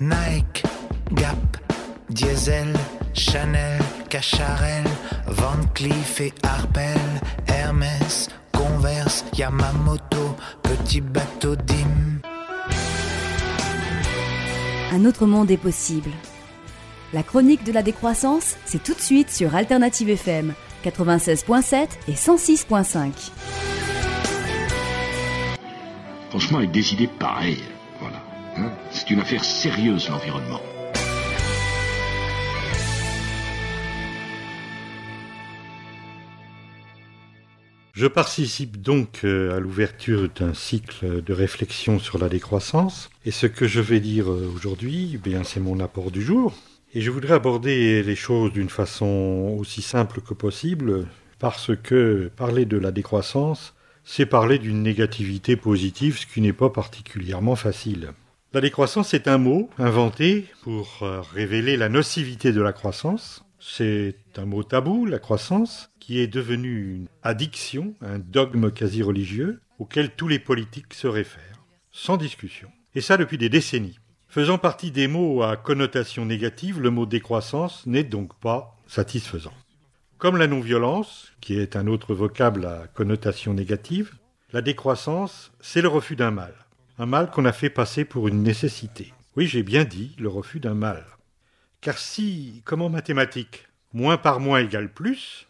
Nike, Gap, Diesel, Chanel, Cacharel, Van Cleef et Arpel, Hermès, Converse, Yamamoto, Petit Bateau Dim. Un autre monde est possible. La chronique de la décroissance, c'est tout de suite sur Alternative FM 96.7 et 106.5. Franchement, avec des idées pareilles, c'est une affaire sérieuse, l'environnement. Je participe donc euh, à l'ouverture d'un cycle de réflexion sur la décroissance. Et ce que je vais dire euh, aujourd'hui, eh bien, c'est mon apport du jour. Et je voudrais aborder les choses d'une façon aussi simple que possible, parce que parler de la décroissance, c'est parler d'une négativité positive, ce qui n'est pas particulièrement facile. La décroissance est un mot inventé pour euh, révéler la nocivité de la croissance. C'est un mot tabou, la croissance, qui est devenu une addiction, un dogme quasi religieux, auquel tous les politiques se réfèrent, sans discussion. Et ça depuis des décennies. Faisant partie des mots à connotation négative, le mot décroissance n'est donc pas satisfaisant. Comme la non-violence, qui est un autre vocable à connotation négative, la décroissance, c'est le refus d'un mal. Un mal qu'on a fait passer pour une nécessité. Oui, j'ai bien dit, le refus d'un mal. Car si, comme en mathématiques, moins par moins égale plus,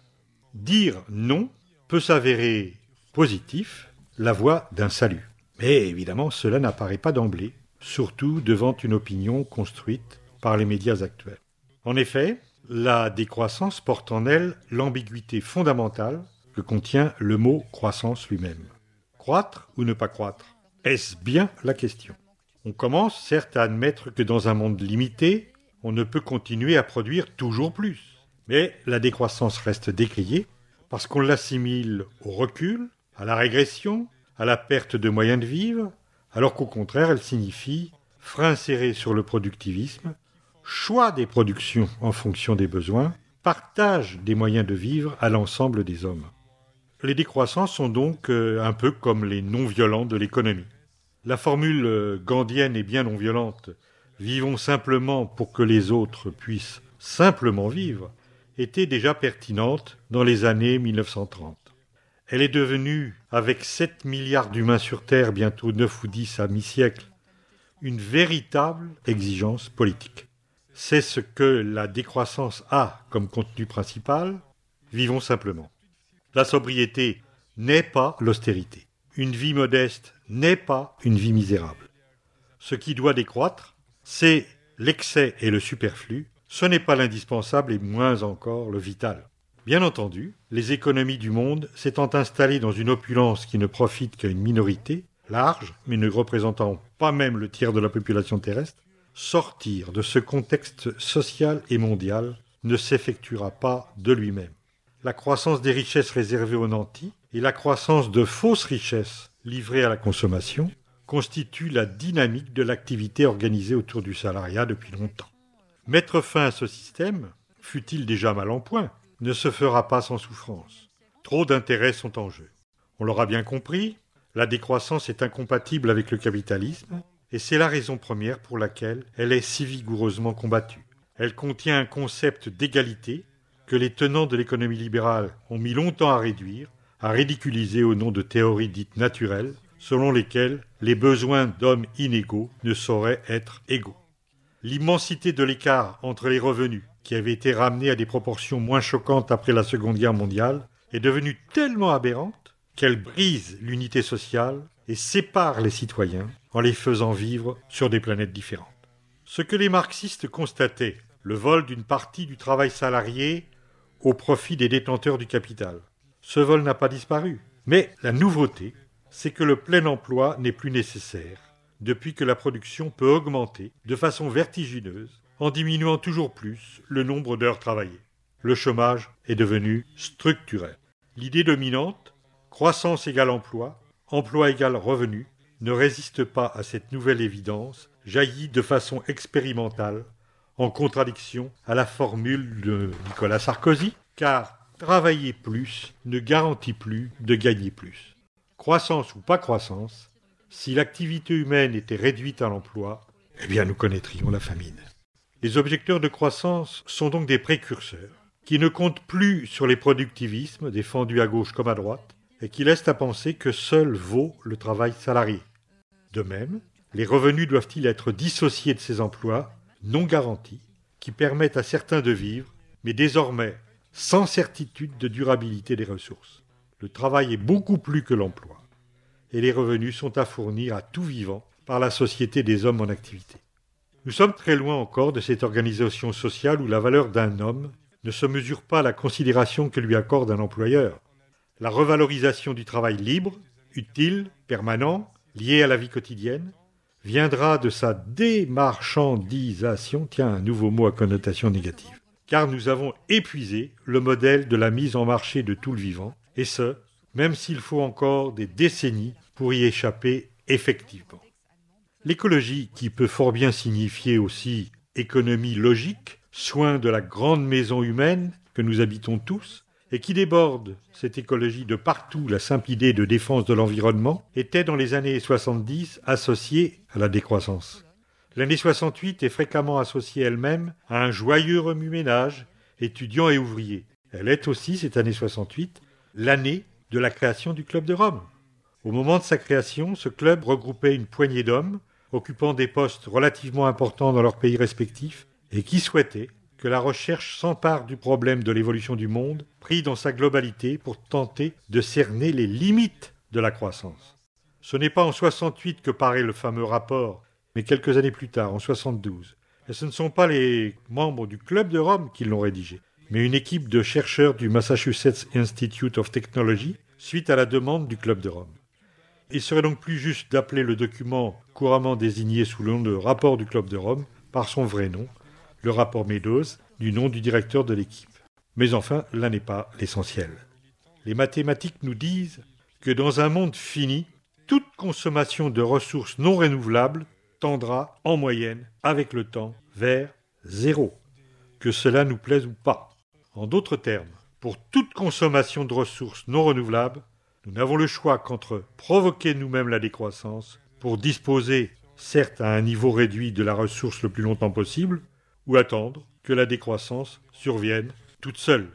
dire non peut s'avérer positif, la voie d'un salut. Mais évidemment, cela n'apparaît pas d'emblée, surtout devant une opinion construite par les médias actuels. En effet, la décroissance porte en elle l'ambiguïté fondamentale que contient le mot croissance lui-même. Croître ou ne pas croître? Est-ce bien la question? On commence certes à admettre que dans un monde limité, on ne peut continuer à produire toujours plus. Mais la décroissance reste décriée parce qu'on l'assimile au recul, à la régression, à la perte de moyens de vivre, alors qu'au contraire elle signifie frein serré sur le productivisme, choix des productions en fonction des besoins, partage des moyens de vivre à l'ensemble des hommes. Les décroissances sont donc euh, un peu comme les non-violents de l'économie. La formule euh, gandhienne est bien non violente. Vivons simplement pour que les autres puissent simplement vivre était déjà pertinente dans les années 1930. Elle est devenue, avec 7 milliards d'humains sur Terre, bientôt 9 ou 10 à mi-siècle, une véritable exigence politique. C'est ce que la décroissance a comme contenu principal. Vivons simplement. La sobriété n'est pas l'austérité. Une vie modeste n'est pas une vie misérable. Ce qui doit décroître, c'est l'excès et le superflu, ce n'est pas l'indispensable et moins encore le vital. Bien entendu, les économies du monde s'étant installées dans une opulence qui ne profite qu'à une minorité, large, mais ne représentant pas même le tiers de la population terrestre, sortir de ce contexte social et mondial ne s'effectuera pas de lui-même. La croissance des richesses réservées aux nantis et la croissance de fausses richesses livrées à la consommation constituent la dynamique de l'activité organisée autour du salariat depuis longtemps. Mettre fin à ce système, fût-il déjà mal en point, ne se fera pas sans souffrance. Trop d'intérêts sont en jeu. On l'aura bien compris, la décroissance est incompatible avec le capitalisme, et c'est la raison première pour laquelle elle est si vigoureusement combattue. Elle contient un concept d'égalité que les tenants de l'économie libérale ont mis longtemps à réduire, à ridiculiser au nom de théories dites naturelles, selon lesquelles les besoins d'hommes inégaux ne sauraient être égaux. L'immensité de l'écart entre les revenus, qui avait été ramené à des proportions moins choquantes après la Seconde Guerre mondiale, est devenue tellement aberrante qu'elle brise l'unité sociale et sépare les citoyens en les faisant vivre sur des planètes différentes. Ce que les marxistes constataient, le vol d'une partie du travail salarié au profit des détenteurs du capital. Ce vol n'a pas disparu, mais la nouveauté, c'est que le plein emploi n'est plus nécessaire depuis que la production peut augmenter de façon vertigineuse en diminuant toujours plus le nombre d'heures travaillées. Le chômage est devenu structurel. L'idée dominante, croissance égale emploi, emploi égale revenu, ne résiste pas à cette nouvelle évidence, jaillie de façon expérimentale, en contradiction à la formule de Nicolas Sarkozy, car travailler plus ne garantit plus de gagner plus. Croissance ou pas croissance, si l'activité humaine était réduite à l'emploi, eh bien nous connaîtrions la famine. Les objecteurs de croissance sont donc des précurseurs, qui ne comptent plus sur les productivismes défendus à gauche comme à droite, et qui laissent à penser que seul vaut le travail salarié. De même, les revenus doivent-ils être dissociés de ces emplois non garantis, qui permettent à certains de vivre, mais désormais sans certitude de durabilité des ressources. Le travail est beaucoup plus que l'emploi, et les revenus sont à fournir à tout vivant par la société des hommes en activité. Nous sommes très loin encore de cette organisation sociale où la valeur d'un homme ne se mesure pas à la considération que lui accorde un employeur. La revalorisation du travail libre, utile, permanent, lié à la vie quotidienne, viendra de sa démarchandisation, tiens, un nouveau mot à connotation négative, car nous avons épuisé le modèle de la mise en marché de tout le vivant, et ce, même s'il faut encore des décennies pour y échapper effectivement. L'écologie, qui peut fort bien signifier aussi économie logique, soin de la grande maison humaine que nous habitons tous, et qui déborde cette écologie de partout la simple idée de défense de l'environnement, était dans les années 70 associée à la décroissance. L'année 68 est fréquemment associée elle-même à un joyeux remue-ménage, étudiants et ouvriers. Elle est aussi, cette année 68, l'année de la création du Club de Rome. Au moment de sa création, ce club regroupait une poignée d'hommes occupant des postes relativement importants dans leurs pays respectifs et qui souhaitaient que la recherche s'empare du problème de l'évolution du monde, pris dans sa globalité pour tenter de cerner les limites de la croissance. Ce n'est pas en 68 que paraît le fameux rapport, mais quelques années plus tard, en 72. Et ce ne sont pas les membres du Club de Rome qui l'ont rédigé, mais une équipe de chercheurs du Massachusetts Institute of Technology, suite à la demande du Club de Rome. Il serait donc plus juste d'appeler le document couramment désigné sous le nom de rapport du Club de Rome par son vrai nom, le rapport Meadows, du nom du directeur de l'équipe. Mais enfin, là n'est pas l'essentiel. Les mathématiques nous disent que dans un monde fini, toute consommation de ressources non renouvelables tendra, en moyenne, avec le temps, vers zéro, que cela nous plaise ou pas. En d'autres termes, pour toute consommation de ressources non renouvelables, nous n'avons le choix qu'entre provoquer nous-mêmes la décroissance pour disposer, certes à un niveau réduit de la ressource le plus longtemps possible, ou attendre que la décroissance survienne toute seule.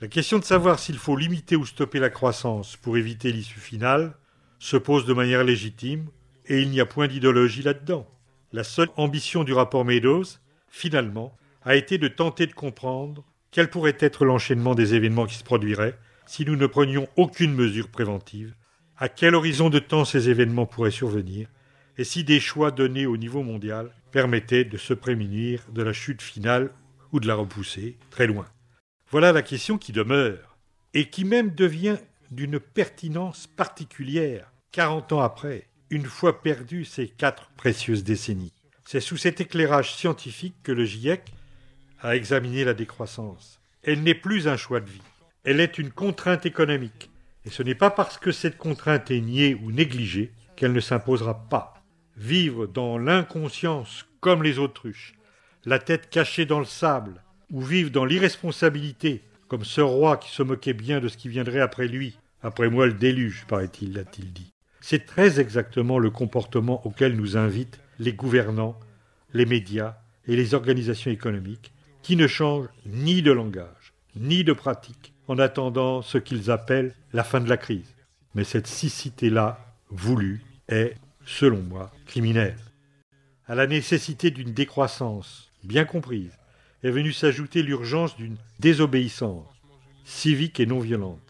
La question de savoir s'il faut limiter ou stopper la croissance pour éviter l'issue finale se pose de manière légitime, et il n'y a point d'idéologie là-dedans. La seule ambition du rapport Meadows, finalement, a été de tenter de comprendre quel pourrait être l'enchaînement des événements qui se produiraient si nous ne prenions aucune mesure préventive, à quel horizon de temps ces événements pourraient survenir, et si des choix donnés au niveau mondial permettaient de se prémunir de la chute finale ou de la repousser très loin. Voilà la question qui demeure, et qui même devient d'une pertinence particulière, quarante ans après, une fois perdues ces quatre précieuses décennies. C'est sous cet éclairage scientifique que le GIEC a examiné la décroissance. Elle n'est plus un choix de vie elle est une contrainte économique. Et ce n'est pas parce que cette contrainte est niée ou négligée qu'elle ne s'imposera pas. Vivre dans l'inconscience comme les autruches, la tête cachée dans le sable, ou vivre dans l'irresponsabilité, comme ce roi qui se moquait bien de ce qui viendrait après lui, après moi le déluge, paraît-il, l'a-t-il dit. C'est très exactement le comportement auquel nous invitent les gouvernants, les médias et les organisations économiques, qui ne changent ni de langage, ni de pratique, en attendant ce qu'ils appellent la fin de la crise. Mais cette cicité-là, voulue, est, selon moi, criminelle. À la nécessité d'une décroissance bien comprise est venue s'ajouter l'urgence d'une désobéissance civique et non violente.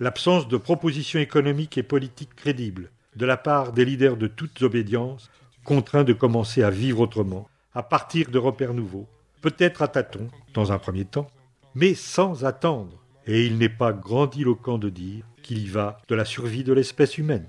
L'absence de propositions économiques et politiques crédibles de la part des leaders de toute obédience, contraints de commencer à vivre autrement, à partir de repères nouveaux, peut-être à tâtons, dans un premier temps, mais sans attendre et il n'est pas grandiloquent de dire qu'il y va de la survie de l'espèce humaine.